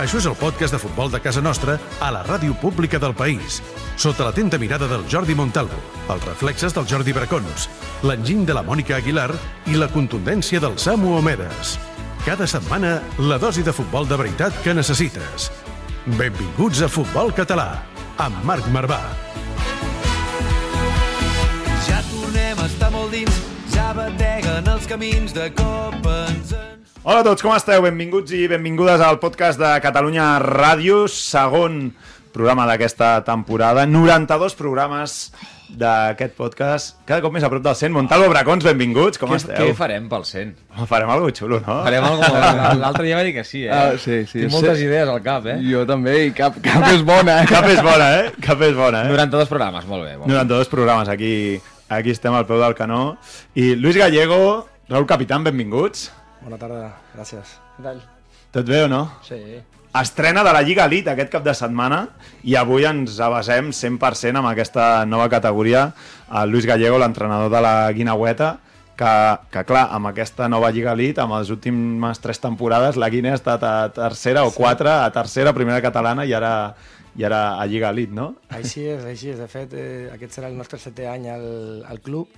Això és el podcast de futbol de casa nostra a la ràdio pública del país, sota l'atenta mirada del Jordi Montalvo, els reflexes del Jordi Bracons, l'enginy de la Mònica Aguilar i la contundència del Samu Omedes. Cada setmana, la dosi de futbol de veritat que necessites. Benvinguts a Futbol Català, amb Marc Marvà. Ja tornem a estar molt dins, ja bateguen els camins de cop ens en... Hola a tots, com esteu? Benvinguts i benvingudes al podcast de Catalunya Ràdio, segon programa d'aquesta temporada, 92 programes d'aquest podcast, cada cop més a prop del 100. Montalvo Bracons, benvinguts, com Què, esteu? què farem pel 100? Farem alguna xulo, no? Farem alguna L'altre dia va dir que sí, eh? Ah, sí, sí. Tinc moltes Sí. idees al cap, eh? Jo també, i cap, cap és bona. Eh? Cap és bona, eh? Cap és bona, eh? 92 programes, molt bé. Molt bé. 92 programes, aquí, aquí estem al peu del canó. I Luis Gallego, Raúl Capitán, benvinguts. Bona tarda, gràcies. Què tal? Tot bé o no? Sí. Estrena de la Lliga Elite aquest cap de setmana i avui ens abasem 100% amb aquesta nova categoria el Luis Gallego, l'entrenador de la Guinaueta que, que clar, amb aquesta nova Lliga Elite amb les últimes tres temporades la Guinea ha estat a tercera o quatre a tercera, primera catalana i ara, i ara a Lliga Elite, no? Així és, així és. De fet, eh, aquest serà el nostre setè any al, al club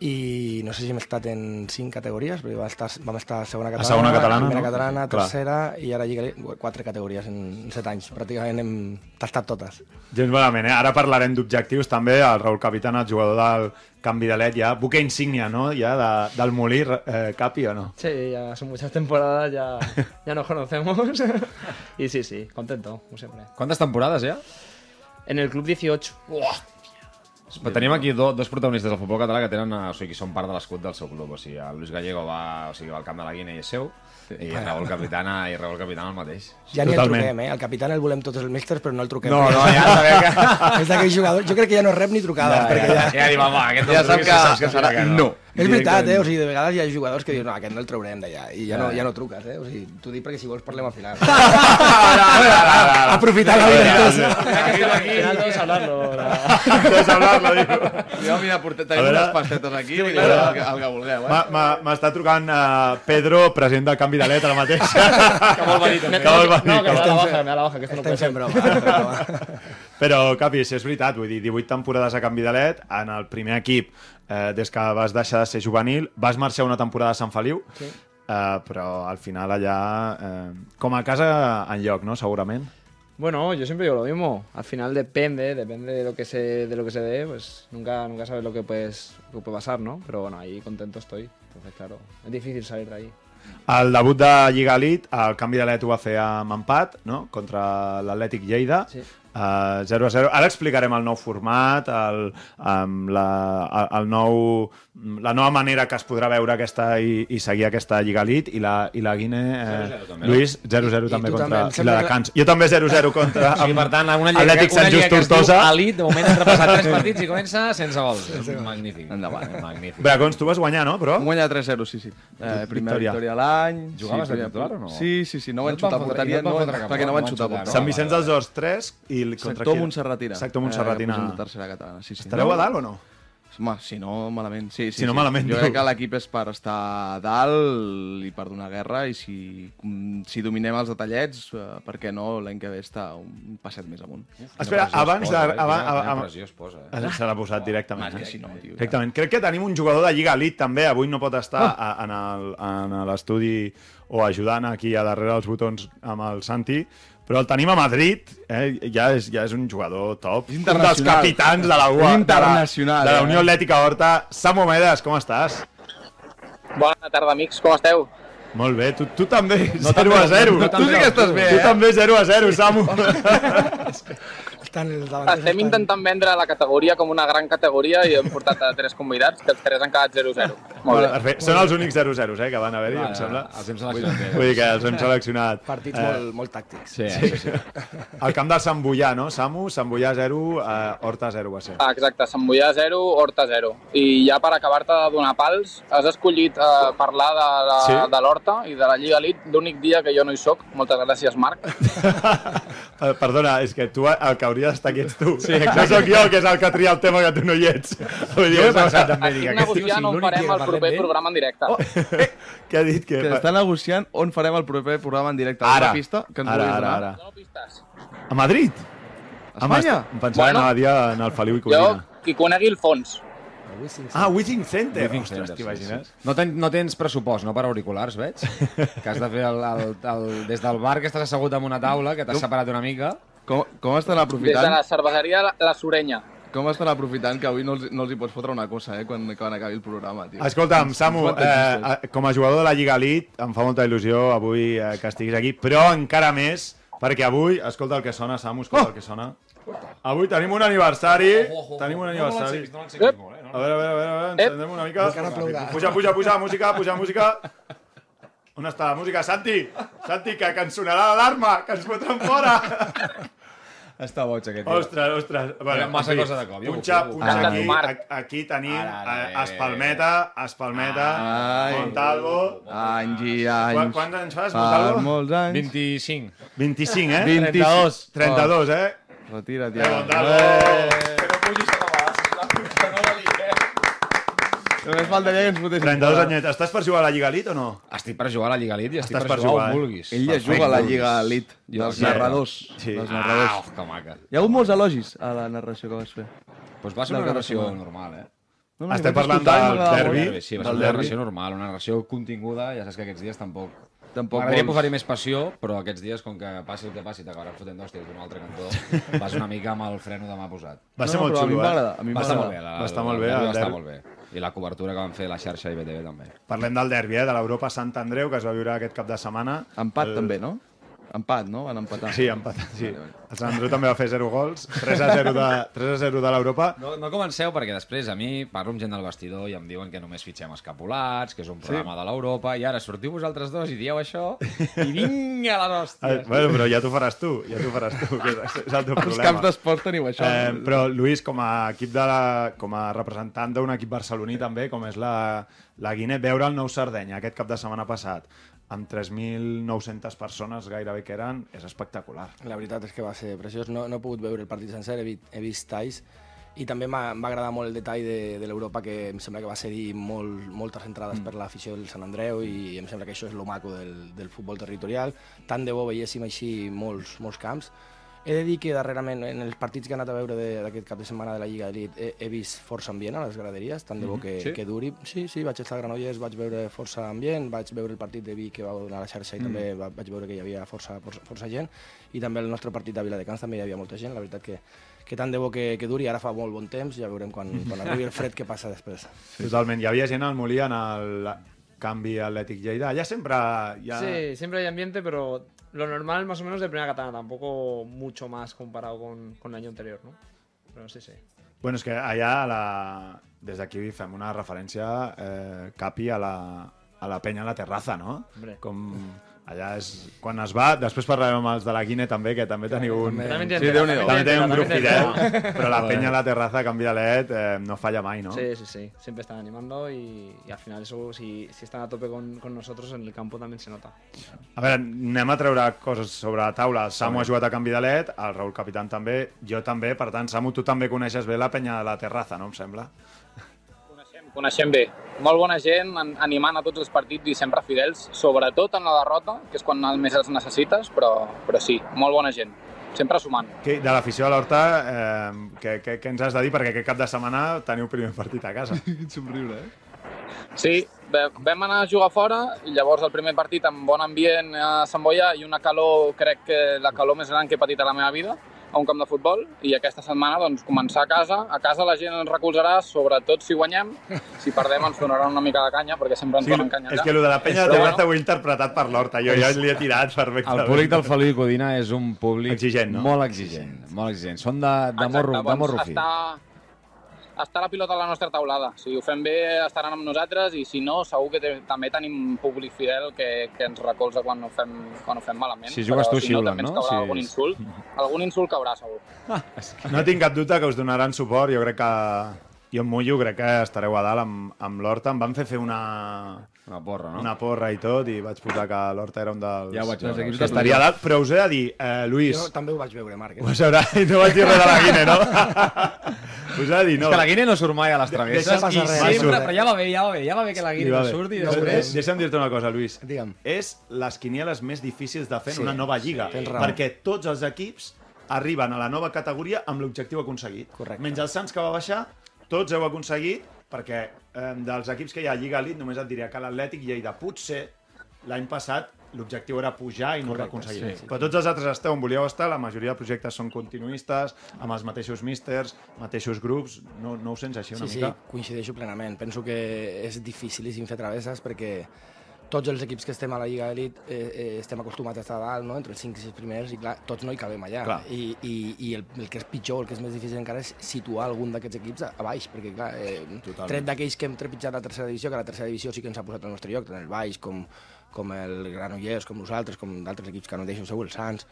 i no sé si hem estat en cinc categories, però vam estar, vam estar a segona catalana, segona catalana, primera no? catalana, Clar. tercera i ara Lliga quatre categories en, set anys. Pràcticament hem tastat totes. Gens malament, eh? Ara parlarem d'objectius també, el Raúl Capitán, el jugador del canvi de LED, ja buque insígnia, no? Ja de, del Molí, eh, Capi o no? Sí, ya son muchas temporadas, ya, ya nos conocemos. y sí, sí, contento, como siempre. Quantes temporades, ja? En el club 18. Però tenim aquí do, dos protagonistes del futbol català que tenen, eh, o sigui, que són part de l'escut del seu club. O sigui, el Luis Gallego va, o sigui, va al camp de la Guinea i és seu, i Raúl Capitana, i Raúl Capitana el mateix. Ja ni el Totalment. truquem, eh? El capità el volem tots els místers, però no el truquem. No, no, ja sabem que... És d'aquell jugador. Jo crec que ja no rep ni trucades, perquè ja... Ja diu, home, aquest Ja no sap truquis, que, saps que serà aquest no. És veritat, eh? O sigui, de vegades hi ha jugadors que diuen no, aquest no el traurem d'allà, i ja no, ja no truques, eh? O sigui, t'ho dic perquè si vols parlem al final. Aprofitar la vida. Al final todos hablarlo. la- Pots hablar-lo, diu. Jo, mira, A tenim unes pastetes aquí, vull dir, el, que, vulgueu, eh? M'està trucant uh, Pedro, president del canvi de let, ara mateix. Que vol venir, Que vol venir, No, que vol- la baja, me da la baja, que esto no Estem puede ser. broma. fent broma. Però, Capi, si és veritat, vull dir, 18 temporades a canvi de let, en el primer equip, eh, des que vas deixar de ser juvenil, vas marxar una temporada a Sant Feliu, sí. eh, però al final allà, eh, com a casa, en lloc, no?, segurament. Bueno, yo siempre digo lo mismo. Al final depende, depende de lo que se, de lo que se dé, pues nunca, nunca sabes lo que, puedes, lo que puede pasar, ¿no? Pero bueno, ahí contento estoy. Entonces, claro, es difícil salir de ahí. El debut de Lliga Elite, el canvi de let ho va fer amb empat, no?, contra l'Atlètic Lleida, Sí. Uh, 0 a 0. Ara explicarem el nou format, el, um, la, el, el nou, la nova manera que es podrà veure aquesta i, i seguir aquesta Lliga Elite i la, i la Guinea, eh, 0-0 també, no? Lluís, 0-0 I també contra també, i la de. Jo també 0-0 contra sigui, per tant, una lliga, Atlètic una Sant lliga Just que es diu Tortosa. Elit, de moment hem repassat tres partits i comença sense gols. Magnífic. Endavant. Magnífic. Bracons, tu vas guanyar, no? Però? Vam guanyar 3-0, sí, sí. Eh, primera Victòria. victòria, l'any. Jugaves sí, de primer- titular o no? Sí, sí, sí. No No van xutar porteria, no perquè no van xutar porteria. Sant Vicenç dels Horts 3 i el- contra Sector qui? Montserratina. Sector Montserratina. Eh, de tercera catalana, sí, sí. Estareu a dalt o no? Home, si no, malament. Sí, sí, Si no, sí. malament, Jo no. crec que l'equip és per estar a dalt i per donar guerra i si, si dominem els detallets, eh, per què no l'any que ve està un passet més amunt. Espera, abans de... Posa, eh? Abans, Quina- quina abans, pressió es posa, eh? Se l'ha posat directament. És eh? que si no, tio. Directament. Crec que tenim un jugador de Lliga Elite també, avui no pot estar a, en el- en l'estudi o ajudant aquí a darrere els botons amb el Santi, però el tenim a Madrid, eh? ja, és, ja és un jugador top, un dels capitans de la, UA, de la, internacional, de la eh? Unió Atlètica Horta. Samu Medes, com estàs? Bona tarda, amics, com esteu? Molt bé, tu, tu també, 0 a 0. no, tu sí que estàs bé, Tu eh? també 0 a 0, Samu. Estan. Estem intentant vendre la categoria com una gran categoria i hem portat a tres convidats, que els tres han quedat 0-0. Molt bé. Perfecte. Són els únics 0-0 eh, que van haver-hi, em sembla. Els hem seleccionat bé. Vull dir que els hem seleccionat. Partits Eh, molt, molt tàctics. Sí, sí, sí. Al camp del Sant Boià, no, Samu? Sant Boià 0, eh, Horta 0 va ser. Ah, Exacte, Sant Boià 0, Horta 0. I ja per acabar-te de donar pals, has escollit eh, parlar de, la, Sí? de l'Horta i de la Lliga Elite l'únic dia que jo no hi soc. Moltes gràcies, Marc. Eh, Perdona, és que tu el que hauria d'estar aquí ets tu. Sí, no sóc jo, que és el que tria el tema que tu no hi ets. Vull dir, Jo he pensat també, Estic dic, aquest tio, si negociant on l'únic farem dia que el parlem proper programa en directe. Oh. Què ha dit? Que... Que està negociant on farem el proper programa en directe. Ara, Una pista que ens ara, ara, ara. Pistes. A Madrid? A Espanya? Em pensava Bueno. anar a dia en el Feliu i Jo, Codina. qui conegui el fons. Ah, Withing Center. Ostres, Center, sí, t'imagines? sí. No, ten, no tens pressupost, no per auriculars, veig? Que has de fer el, el, el, des del bar que estàs assegut en una taula, que t'has separat una mica. Com, com estan Des de aprofitant, la cerveseria La, la Sorenya. Com estan aprofitant que avui no els, no els hi pots fotre una cosa, eh, quan, quan acabi el programa, tio. Escolta'm, Samu, eh, eh, com a jugador de la Lliga Elite, em fa molta il·lusió avui eh, que estiguis aquí, però encara més, perquè avui, escolta el que sona, Samu, escolta Oh! el que sona. Avui tenim un aniversari, tenim un aniversari. No l'enceguis molt, eh? A veure, a veure, a veure, a veure encendem una mica. Plourà. Puja, puja, puja, música, puja, música. On està la música? Santi, Santi, que, que ens sonarà l'alarma, que ens fotran fora. Està boig, aquest tio. Ostres, ostres. Bueno, massa fi, cosa de cop, Punxa, punxa Ah. aquí, Marc. aquí tenim Ara, ara, eh, Espalmeta, Espalmeta, Ai. Montalvo. Anys i anys. Quants anys fas, Fa Montalvo? molts anys. 25. 25, eh? 22. 32, eh? Retira't Eh, ja. Montalvo! Només faltaria que ens fotessin 32 fora. anyets. Estàs per jugar a la Lliga Elite o no? Estic per jugar a la Lliga Elite i estic Estàs per, per jugar, jugar, on eh? vulguis. Ell ja juga a la Lliga Elite, Jo dels sí. narradors. Sí. Dels Ah, narradors. que maca. Hi ha hagut molts elogis a la narració que vas fer. Doncs va ser una narració normal, eh? No, no, Estem parlant del derbi. molt. Sí, va ser una derbi. narració normal, una narració continguda, ja saps que aquests dies tampoc... Tampoc M'agradaria vols- posar-hi més passió, però aquests dies, com que passi el que passi, t'acabaran fotent d'hòsties d'un altre cantó, vas una mica amb el freno de mà posat. Va ser No, molt a mi xulo, eh? Va va estar molt bé. La, Va estar molt bé, Va estar molt bé. I la cobertura que van fer la xarxa i BTV també. Parlem del derbi, eh? De l'Europa Sant Andreu, que es va viure aquest cap de setmana. Empat El- també, no? Empat, no? Van empatar. Sí, empatat, sí. Vale, vale. El Sant Andreu també va fer 0 gols, 3 a 0 de, 3 a 0 de l'Europa. No, no comenceu, perquè després a mi parlo amb gent del vestidor i em diuen que només fitxem escapulats, que és un programa sí. de l'Europa, i ara sortiu vosaltres dos i dieu això, i vinga les hòsties. bueno, però ja t'ho faràs tu, ja t'ho faràs tu, que és, és el teu problema. camps d'esports teniu això. Eh, però, Lluís, com a, equip de la, com a representant d'un equip barceloní també, com és la, la Guinea, veure el nou Sardenya aquest cap de setmana passat amb 3.900 persones gairebé que eren, és espectacular. La veritat és que va ser preciós. No, no he pogut veure el partit sencer, he, vi- he vist talls i també m'ha- em va agradar molt el detall de, de l'Europa que em sembla que va cedir molt, moltes entrades mm. per l'afició del Sant Andreu i em sembla que això és lo maco del, del futbol territorial. Tant de bo veiéssim així molts, molts camps. He de dir que darrerament, en els partits que he anat a veure d'aquest cap de setmana de la Lliga Elite, he, he vist força ambient a les graderies, tant de bo que, Sí? que duri. Sí, sí, vaig estar a Granollers, vaig veure força ambient, vaig veure el partit de Vic que va donar a la xarxa i també va, vaig veure que hi havia força, força, força gent i també el nostre partit de Viladecans també hi havia molta gent, la veritat que, que tant de bo que, que duri, ara fa molt bon temps, ja veurem quan, quan arribi el fred què passa després. Sí. Totalment. Hi havia gent al Molí en el canvi Atlètic Lleida. Allà sempre hi ha... Sí, siempre hay ambiente, pero lo normal más o menos de primera catalana, tampoco mucho más comparado con, con el año anterior, ¿no? Pero sí, sí. Bueno, és que allà, a la... des d'aquí fem una referència, eh, Capi, a la, a la penya a la terraza, no? Hombre. Com allà és... Quan es va, després parlarem amb els de la Guine també, que també teniu un... Sí, tiene Déu-n'hi-do. També tenen un grup fidel, però la penya a la terraza, Can Vidalet, eh, no falla mai, no? Sí, sí, sí. Siempre están animando y, y al final eso, si, si están a tope con, con nosotros, en el campo también se nota. A veure, anem a treure coses sobre la taula. El Samu ha jugat a Can Vidalet, el Raül Capitán també, jo també, per tant, Samu, tu també coneixes bé la penya de la terraza, no em sembla? Coneixem, bé. Molt bona gent, an- animant a tots els partits i sempre fidels, sobretot en la derrota, que és quan més els necessites, però, però sí, molt bona gent. Sempre sumant. Que, de l'afició de l'Horta, eh, què, què, què ens has de dir? Perquè aquest cap de setmana teniu primer partit a casa. Quin somriure, eh? Sí, vam anar a jugar fora i llavors el primer partit amb bon ambient a Sant Boia i una calor, crec que la calor més gran que he patit a la meva vida, a un camp de futbol i aquesta setmana doncs, començar a casa. A casa la gent ens recolzarà, sobretot si guanyem. Si perdem ens donaran una mica de canya, perquè sempre ens Sí, donen canya és que el de la penya de Però terraza ho he interpretat per l'Horta. Jo ja li he tirat perfectament. El públic del Feliu i Codina és un públic Exigent, no? molt exigent, molt exigent. Són de, de, morro, de doncs morro fi. Està, està la pilota a la nostra taulada. Si ho fem bé, estaran amb nosaltres i si no, segur que també tenim públic fidel que, que ens recolza quan ho fem, quan ho fem malament. Si jugues Però tu, si no, xiulen, no? Si- algun insult. Algun insult caurà, segur. No tinc cap dubte que us donaran suport. Jo crec que... Jo em mullo, crec que estareu a dalt amb, amb l'Horta. Em van fer fer una, Una porra, no? una porra i tot, i vaig posar que l'Horta era un dels... Ja ho vaig veure. que estaria a dalt, però us he de dir, eh, Lluís, Jo també ho vaig veure, Marc. us haurà... no vaig dir res de la Guine, no? us he de dir, no. És que la Guine no surt mai a les Deixa travesses passar i res. sempre, Surt. però ja va bé, ja va bé, ja va bé que la Guine I va no bé. surti i Després, deixa'm dir-te una cosa, Lluís. Digue'm. És les quinieles més difícils de fer en Sí, una nova lliga. raó. Perquè tots els equips arriben a la nova categoria amb l'objectiu aconseguit. Correcte. Menys el Sants que va baixar, tots heu aconseguit, perquè eh, dels equips que hi ha a Lliga Elite només et diria que l'Atlètic Lleida potser l'any passat l'objectiu era pujar i no ho va aconseguir. Sí. Però tots els altres esteu on volíeu estar, la majoria de projectes són continuistes, amb els mateixos místers, mateixos grups, no, no ho sents així una Sí, sí, mica? coincideixo plenament. Penso que és dificilíssim fer travesses perquè tots els equips que estem a la Lliga Elite eh, eh, estem acostumats a estar dalt, no? entre els 5 i 6 primers, i clar, tots no hi cabem allà. Clar. I, i, i el, el que és pitjor, el que és més difícil encara, és situar algun d'aquests equips a, a baix, perquè clar, eh, Totalment. tret d'aquells que hem trepitjat a la tercera divisió, que la tercera divisió sí que ens ha posat al nostre lloc, tant el baix com, com el Granollers, com nosaltres, com d'altres equips que no deixo segur, el Sants,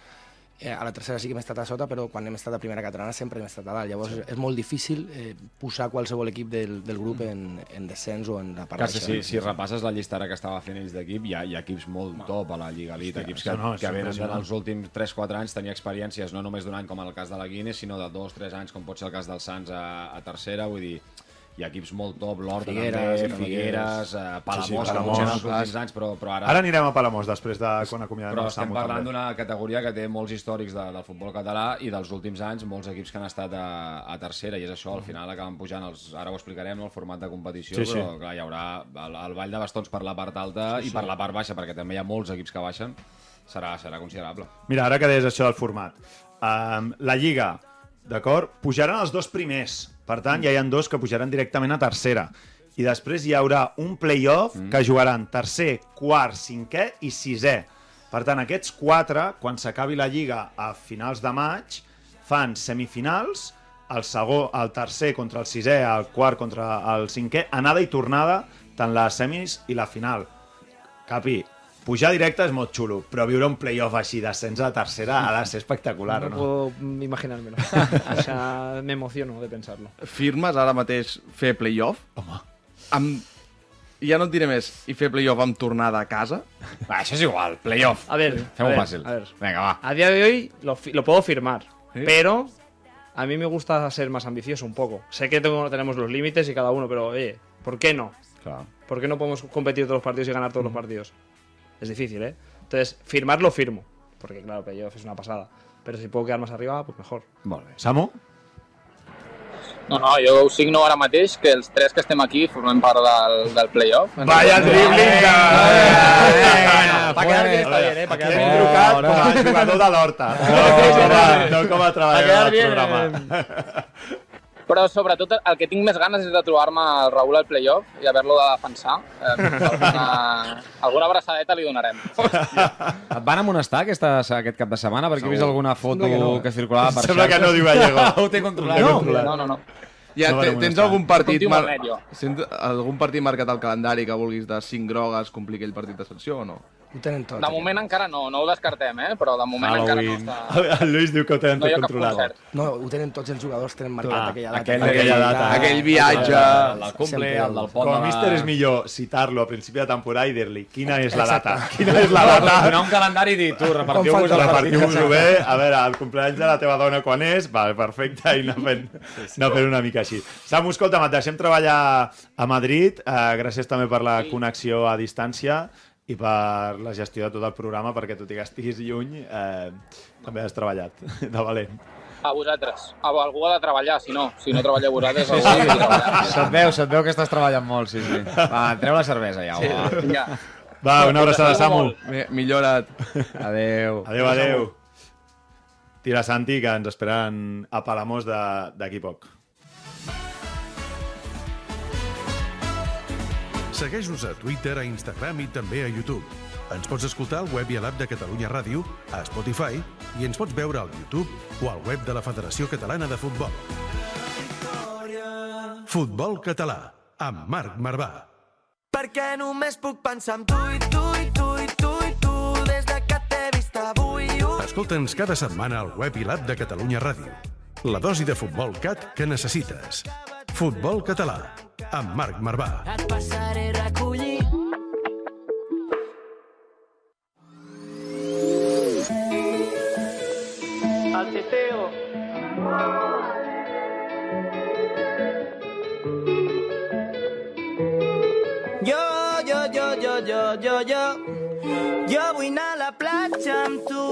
eh, a la tercera sí que hem estat a sota, però quan hem estat a primera catalana sempre hem estat a dalt. Llavors sí. és molt difícil eh, posar qualsevol equip del, del grup en, en descens o en la part baixa. si, si repasses la llista ara que estava fent ells d'equip, hi, ha, hi ha equips molt top a la Lliga Elite, equips que, no, que venen dels últims 3-4 anys tenir experiències no només d'un any com el cas de la Guinness, sinó de 2-3 anys com pot ser el cas del Sants a, a tercera, vull dir, hi ha equips molt top, l'Horta Figueres, també. Figueres, eh, Palamós, Sí, sí, que Palamós, potser en els últims anys, però, però ara... Ara anirem a Palamós després de quan acomiadem Però estem parlant d'una categoria que té molts històrics de, del futbol català i dels últims anys molts equips que han estat a, a tercera i és això, al final acaben pujant els, ara ho explicarem, no, el format de competició, Sí, sí. però clar, hi haurà el, el ball de bastons per la part alta i per la part baixa, perquè també hi ha molts equips que baixen, serà, serà considerable. Mira, ara que deies això del format. Um, la Lliga, d'acord? Pujaran els dos primers. Per tant, ja hi ha dos que pujaran directament a tercera. I després hi haurà un play-off mm. que jugaran tercer, quart, cinquè i sisè. Per tant, aquests quatre, quan s'acabi la Lliga a finals de maig, fan semifinals, el segon, el tercer contra el sisè, el quart contra el cinquè, anada i tornada, tant les semis i la final. Capi, pujar directe és molt xulo, però viure un playoff així d'ascens a tercera ha de ser espectacular, no, no? puedo imaginármelo. o sea, me emociono de pensarlo. Firmes ara mateix fer playoff? Home. Amb... Ja no et diré més. I fer playoff amb tornada a casa? Va, això és igual, playoff. A ver, Fem-ho ver, fàcil. a ver. Vinga, va. A día de hoy lo, fi- lo puedo firmar, pero a mí me gusta ser más ambicioso un poco. Sé que tengo- tenemos los límites y cada uno, pero oye, ¿por qué no? Clar. ¿Por qué no podemos competir todos los partidos y ganar todos los partidos? Es difícil, ¿eh? Entonces, firmar lo firmo, porque claro, playoff es una pasada. Pero si puedo quedar más arriba, pues mejor. Molt bé. Samu? No, no, jo ho signo ara mateix, que els tres que estem aquí formem part del, del playoff. Vaya dribbling! Para quedar bien está bien, ¿eh? Para Aquí quedar hem bien. trucat com a jugador de l'Horta, no, no com a Para treballador quedar del bien. programa. Però sobretot el que tinc més ganes és de trobar-me el Raül al playoff i haver-lo de defensar. Eh, alguna, alguna abraçadeta li donarem. Et van amonestar aquesta, aquest cap de setmana? Perquè he vist alguna foto que, no. que circulava per Sembla que no, xarxes. diu Gallego. Ho té controlat. No. No, no, no. Ja, No tens algun partit, mar... algun partit marcat al calendari que vulguis de 5 grogues complir aquell partit de sanció o no? Ho tenen tot. De moment encara no, no ho descartem, eh? però de moment encara no Halloween. està... El Lluís diu que ho tenen No tot controlat. No, ho tenen tots els jugadors, tenen marcat Clar, aquella data. aquell- aquella data. Aquell viatge... El del cumple, el del pont Com a la... míster és millor citar-lo a principi de temporada i dir-li quina és la data. Quina és la No, data? donar un calendari i dir, tu, repartiu-vos el partit. Repartiu-vos-ho bé. A veure, el cumpleaños de la teva dona quan és? Vale, perfecte, i anar fent, anar fent una mica així. Samu, escolta'm, et deixem treballar a Madrid. Eh, gràcies també per la connexió a distància i per la gestió de tot el programa, perquè tot i que estiguis lluny, eh, també has treballat de valent. A vosaltres. A algú ha de treballar, si no. Si no treballeu vosaltres, algú ha de treballar. Se't veu, se't veu que estàs treballant molt, sí, sí. Va, treu la cervesa ja, sí. va. Vinga. Va, una abraçada, Samu. Mi- Millora't. Adéu. Adéu, adéu. Tira Santi, que ens esperen a Palamós de- d'aquí poc. Segueix-nos a Twitter, a Instagram i també a YouTube. Ens pots escoltar al web i a l'app de Catalunya Ràdio, a Spotify i ens pots veure al YouTube o al web de la Federació Catalana de Futbol. Futbol català, amb Marc Marvà. Perquè només puc pensar en tu i tu i tu i tu i tu des de que t'he vist avui. Ui. Escolta'ns cada setmana al web i l'app de Catalunya Ràdio. La dosi de futbol cat que necessites. Futbol català, amb Marc Marvà. Et passaré a recollir. Al teteo. Jo, jo, jo, jo, jo, jo, jo. Jo vull anar a la platja amb tu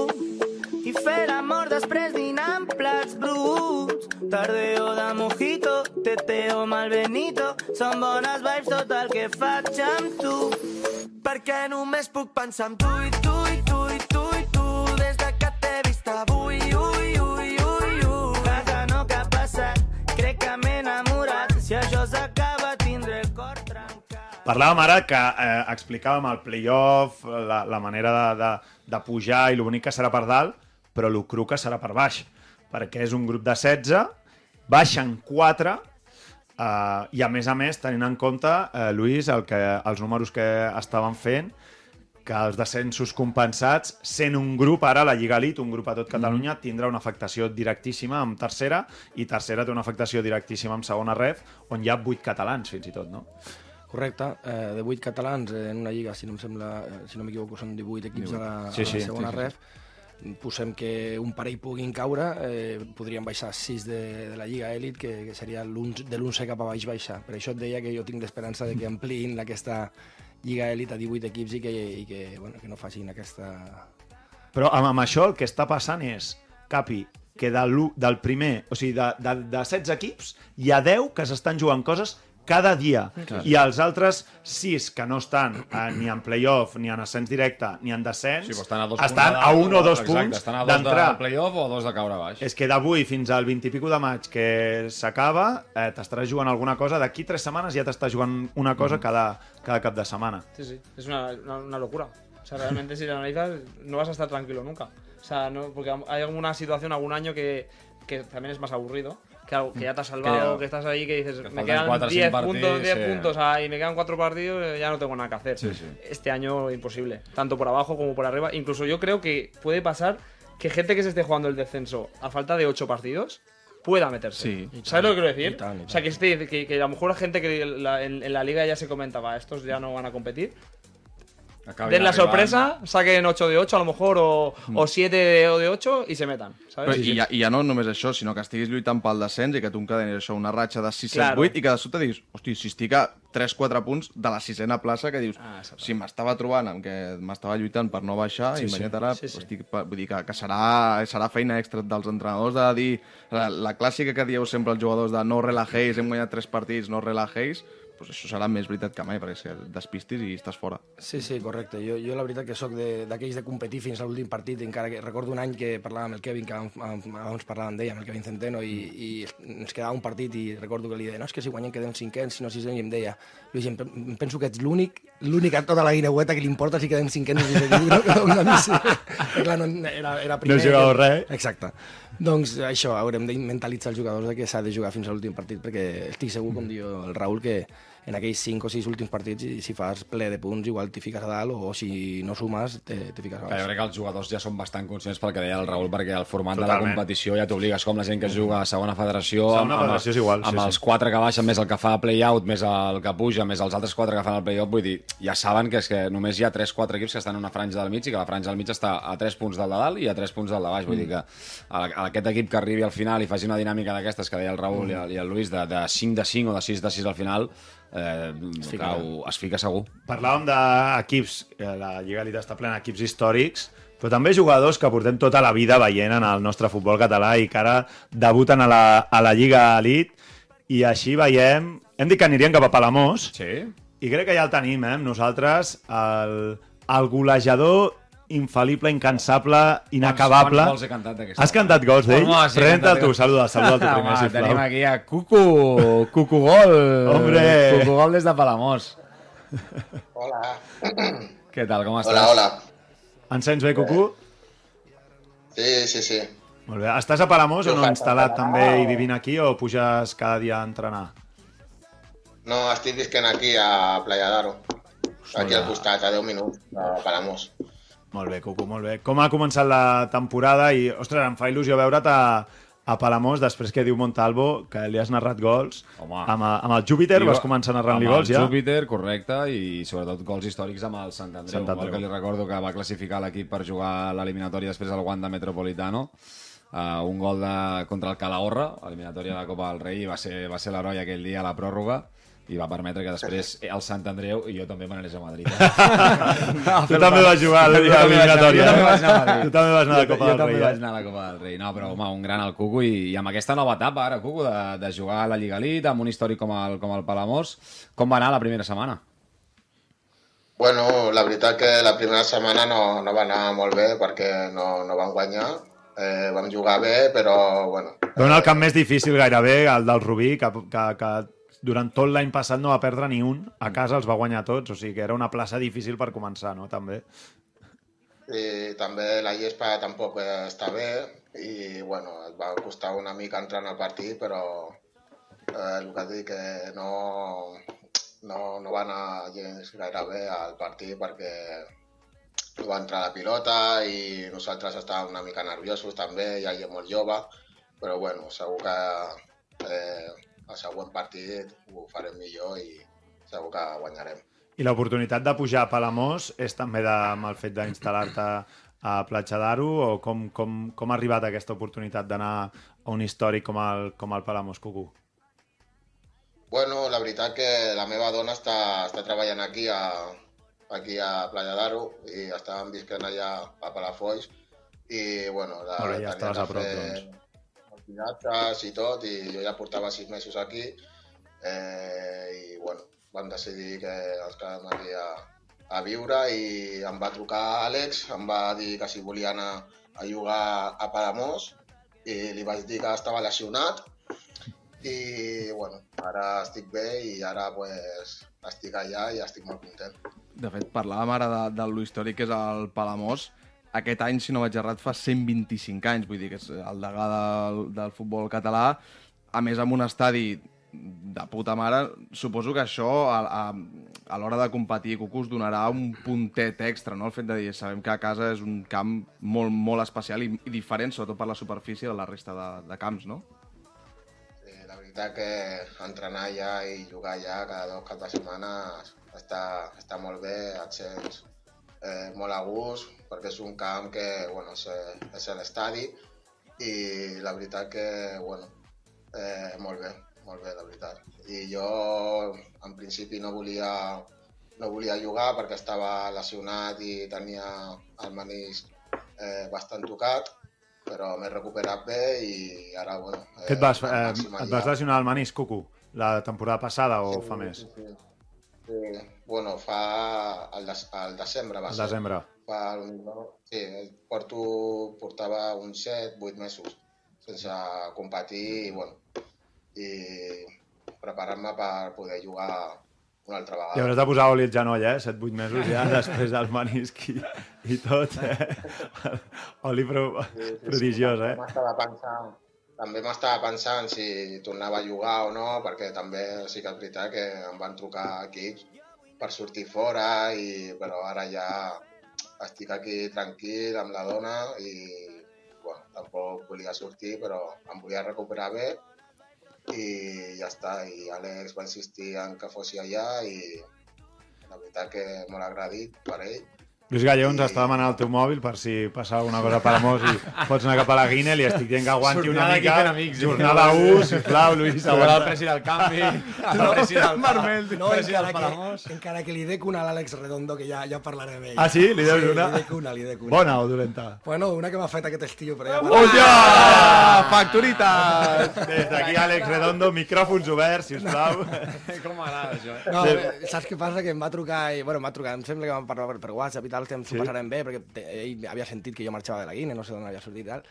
i fer l'amor després dinar amb plats bruts. Tardeo de mojito, teteo malbenito, són bones vibes tot el que faig amb tu. Perquè només puc pensar en tu i tu i tu i tu i tu des de que t'he vist avui. Ui, ui, ui, ui. Casa no que ha passat, crec que m'he enamorat. Si això s'acaba tindré el cor trencat. Parlàvem ara que eh, explicàvem el playoff, la, la manera de, de, de pujar i lo bonic que serà per dalt, però lo cru que serà per baix, perquè és un grup de 16, baixen 4, eh, i a més a més, tenint en compte, eh, Lluís, el que, els números que estaven fent, que els descensos compensats, sent un grup ara, la Lliga Elite, un grup a tot Catalunya, tindrà una afectació directíssima amb tercera, i tercera té una afectació directíssima amb segona ref, on hi ha 8 catalans, fins i tot, no? Correcte, eh, de 8 catalans en una lliga, si no em sembla, eh, si no m'equivoco, són 18 equips a la, Sí, a sí, la segona sí, sí. ref. Posem que un parell puguin caure, eh, podrien baixar 6 de, de la Lliga Elit, que, que seria de l'11 cap a baix baixar. Per això et deia que jo tinc l'esperança de que ampliïn aquesta Lliga Elit a 18 equips i que, i que, bueno, que no facin aquesta... Però amb, amb això el que està passant és, Capi, que de l'u- del primer, o sigui, de, de, de 16 equips, hi ha 10 que s'estan jugant coses cada dia. Clar. I els altres 6 que no estan eh, ni en playoff, ni en ascens directe, ni en descens, Sí, estan a dos estan a un o dos exacte, punts estan a dos d'entrar. de playoff o a dos de caure baix. És que d'avui fins al 20 i pico de maig que s'acaba, eh, t'estaràs jugant alguna cosa, d'aquí 3 setmanes ja t'estàs jugant una cosa cada, cada cap de setmana. Sí, sí, es una, una, una locura. O sea, realmente si lo analizas, no vas a estar tranquilo nunca. O sea, no, porque hay alguna situación, algún año que, que también es más aburrido. Que, algo- que ya te has salvado, que, estás ahí, que dices, que me quedan cuatro, 10 cinco puntos, partidos, 10 sí. puntos, ah, y me quedan 4 partidos, ya no tengo nada que hacer. Sí, sí. Este año imposible, tanto por abajo como por arriba. Incluso yo creo que puede pasar que gente que se esté jugando el descenso a falta de 8 partidos pueda meterse. Sí. ¿Sabes lo que quiero decir? Y tal, y O sea, que, esté- que, que a lo mejor la gente que la- en, en la liga ya se comentaba, estos ya no van a competir, Acabin den la arribant. sorpresa, saquen 8 de 8 a lo mejor o, o 7 de 8 y se metan, Però, ¿sabes? i, ja, I ja no només això, sinó que estiguis lluitant pel descens i que tu encadenis això, una ratxa de 6, 7, Claro. 8 i que de sobte dius, hosti, si estic a 3-4 punts de la sisena plaça, que dius, Ah, exacte. si m'estava trobant amb que m'estava lluitant per no baixar, Sí, i sí. ara, Sí, sí. Estic, vull dir que, que serà, serà feina extra dels entrenadors de dir, la, la clàssica que dieu sempre els jugadors de no relajéis, hem guanyat 3 partits, no relajéis, doncs això serà més veritat que mai, perquè si et despistis i estàs fora. Sí, sí, correcte. Jo, jo la veritat que sóc de- d'aquells de, competir fins a l'últim partit, encara que recordo un any que parlàvem amb el Kevin, que abans, abans parlàvem d'ell, amb el Kevin Centeno, i, i ens quedava un partit i recordo que li deia, no, és que si guanyem quedem cinquens, si no sisens, i em deia, Lluís, em, em penso que ets l'únic, l'únic a tota la guineueta que li importa si quedem cinquens o sisens. No, no, no, a mi sí. Clar, no, era, era primer. jugava que- res. Exacte. Doncs això, haurem de mentalitzar els jugadors de que s'ha de jugar fins a l'últim partit, perquè estic segur, com diu el Raül, que en aquells 5 o 6 últims partits, i si fas ple de punts, igual t'hi fiques a dalt, o si no sumes, te, te fiques a Que jo baix. crec que els jugadors ja són bastant conscients pel que deia el Raül, perquè el format de la Totalment. competició ja t'obliga, és com la gent que juga a segona federació, Segona amb, amb, federació és igual, amb sí, els sí. quatre que baixen, més el que fa play-out, més el que puja, més els altres quatre que fan el play-off, vull dir, ja saben que és que només hi ha 3-4 equips que estan en una franja del mig i que la franja del mig està a 3 punts del de dalt i a 3 punts del de baix, vull dir que a, a aquest equip que arribi al final i faci una dinàmica d'aquestes que deia el Raül i, el, i el Luis, de, de 5 de 5 o de 6 de 6 al final, eh, es, fica fica, es fica segur. Parlàvem d'equips, eh, la Lliga Elite està plena d'equips històrics, però també jugadors que portem tota la vida veient en el nostre futbol català i que ara debuten a la, a la Lliga Elite i així veiem... Hem dit que anirien cap a Palamós Sí? i crec que ja el tenim, eh, nosaltres, el, el golejador infal·lible, incansable, inacabable. Quants gols he cantat d'aquesta? Has cantat gols d'ell? Home, sí, cantat tu, saluda, saluda tu primer, sisplau. Tenim aquí a Cucu, Cucu Gol. Hombre. Cucu Gol des de Palamós. Hola. Què tal, com estàs? Hola, hola. Ens sents bé, Cucu? Sí, sí, sí. Molt bé. Estàs a Palamós o no instal·lat també o- i vivint aquí o puges cada dia a entrenar? No, estic visquent aquí a Playa d'Aro. Aquí al costat, a 10 minuts, de Palamós. Molt bé, Cucu, molt bé. Com ha començat la temporada i, ostres, em fa il·lusió veure't a, a Palamós després que diu Montalvo que li has narrat gols. Home. Amb, amb el Júpiter vas començar narrant-li Amb gols el ja? Júpiter, correcte, i sobretot gols històrics amb el Sant Andreu. Sant Andreu. Que li recordo que va classificar l'equip per jugar a l'eliminatòria després al Wanda Metropolitano. Uh, un gol de, contra el Calahorra, a l'eliminatòria de la Copa del Rei, i va ser, va ser l'heroi aquell dia a la pròrroga i va permetre que després el Sant Andreu i jo també me n'anés a Madrid. Tu també vas jugar a l'eliminatòria, Jo també eh? Tu també vas anar a la Jo- Copa jo del també Rei, eh? vaig anar a la Copa del Rei. No, però home, un gran al Cucu i, i amb aquesta nova etapa ara, Cucu, de, de jugar a la Lliga Elite, amb un històric com el, com el Palamós, com va anar la primera setmana? Bueno, la veritat que la primera setmana no, no va anar molt bé perquè no, no vam guanyar. Eh, vam jugar bé, però bueno, anar el camp més difícil gairebé, el del Rubí, que, que, que durant tot l'any passat no va perdre ni un, a casa els va guanyar tots, o sigui que era una plaça difícil per començar, no? També. i també la llespa tampoc està bé i bueno, et va costar una mica entrar en el partit, però eh, el que et dic que no, no, no va anar gens gaire bé al partit perquè no va entrar la pilota i nosaltres estàvem una mica nerviosos també, hi ha molt jove, però bueno, segur que eh, el següent partit ho farem millor i segur que guanyarem. I l'oportunitat de pujar a Palamós és també de, amb el fet d'instal·lar-te a Platja d'Aro o com, com, com ha arribat aquesta oportunitat d'anar a un històric com el, com el Palamós Cucú? Bueno, la veritat que la meva dona està, està treballant aquí a, aquí a Playa d'Aro i estàvem visquent allà a Palafolls i bueno, la, bé, ja estaves que a prop, fer doncs. Els viatges i tot i jo ja portava sis mesos aquí eh, i bueno, vam decidir que ens quedem aquí a, a viure i em va trucar Àlex, em va dir que si volia anar a jugar a Palamós i li vaig dir que estava lesionat i bueno, ara estic bé i ara pues, estic allà i estic molt content. De fet, parlàvem ara de, de lo històric que és el Palamós. Aquest any, si no vaig errat, fa 125 anys, vull dir que és el degà del, del futbol català. A més, amb un estadi de puta mare, suposo que això a, a, a l'hora de competir Cucu us donarà un puntet extra, no? El fet de dir, sabem que a casa és un camp molt, molt especial i, i diferent, sobretot per la superfície de la resta de, de camps, no? Sí, la veritat que entrenar allà i jugar allà cada dos caps de setmana està, està molt bé, et sents eh, molt a gust, perquè és un camp que, bueno, és, és l'estadi i la veritat que, bueno, eh, molt bé, molt bé, la veritat. I jo, en principi, no volia, no volia jugar perquè estava lesionat i tenia el menisc eh, bastant tocat, però m'he recuperat bé i ara, bueno... Eh, et vas, eh, màxim et vas lesionar el menisc, Cucu, la temporada passada o Sí, fa més? Sí, sí. Sí, bueno, fa al, des, al desembre va ser. desembre. Fa, sí, porto, portava uns 7, 8 mesos sense competir i, bueno, i preparar-me per poder jugar una altra I vegada. hauràs de posar oli al genoll, eh? 7-8 mesos ja, després del menisc i, i tot, eh? Oli pro, prodigiós, eh? M'estava pensant, també m'estava pensant si tornava a jugar o no, perquè també sí que és veritat que em van trucar equips per sortir fora, i, però ara ja estic aquí tranquil amb la dona i bueno, tampoc volia sortir, però em volia recuperar bé i ja està. I Àlex va insistir en que fossi allà i la veritat que molt agradit per ell. Lluís Galló ens està demanant el teu mòbil per si passa alguna cosa per Amos i pots anar cap a la Guinel i estic dient que aguanti una mica. amics. Jornada 1, sisplau, Lluís. Trobarà el presi del canvi, el presi del Marmel, no, presi del encara, Palamós. que, encara que li dec una a l'Àlex Redondo, que ja, ja parlaré amb ell. Ah, sí? Li deus sí, una? Li dec una, li dec una. Bona o dolenta? Bueno, una que m'ha fet aquest estiu, però ja... Hòstia! Factoritat! Des d'aquí, Àlex Redondo, micròfons oberts, sisplau. Com m'agrada això. No, eh, saps què passa? Que em va trucar, i, bueno, em va trucar, em sembla que vam parlar per, per WhatsApp i tal, ens ho Sí. passarem bé, perquè ell havia sentit que jo marxava de la Guine, no sé d'on havia sortit i tal.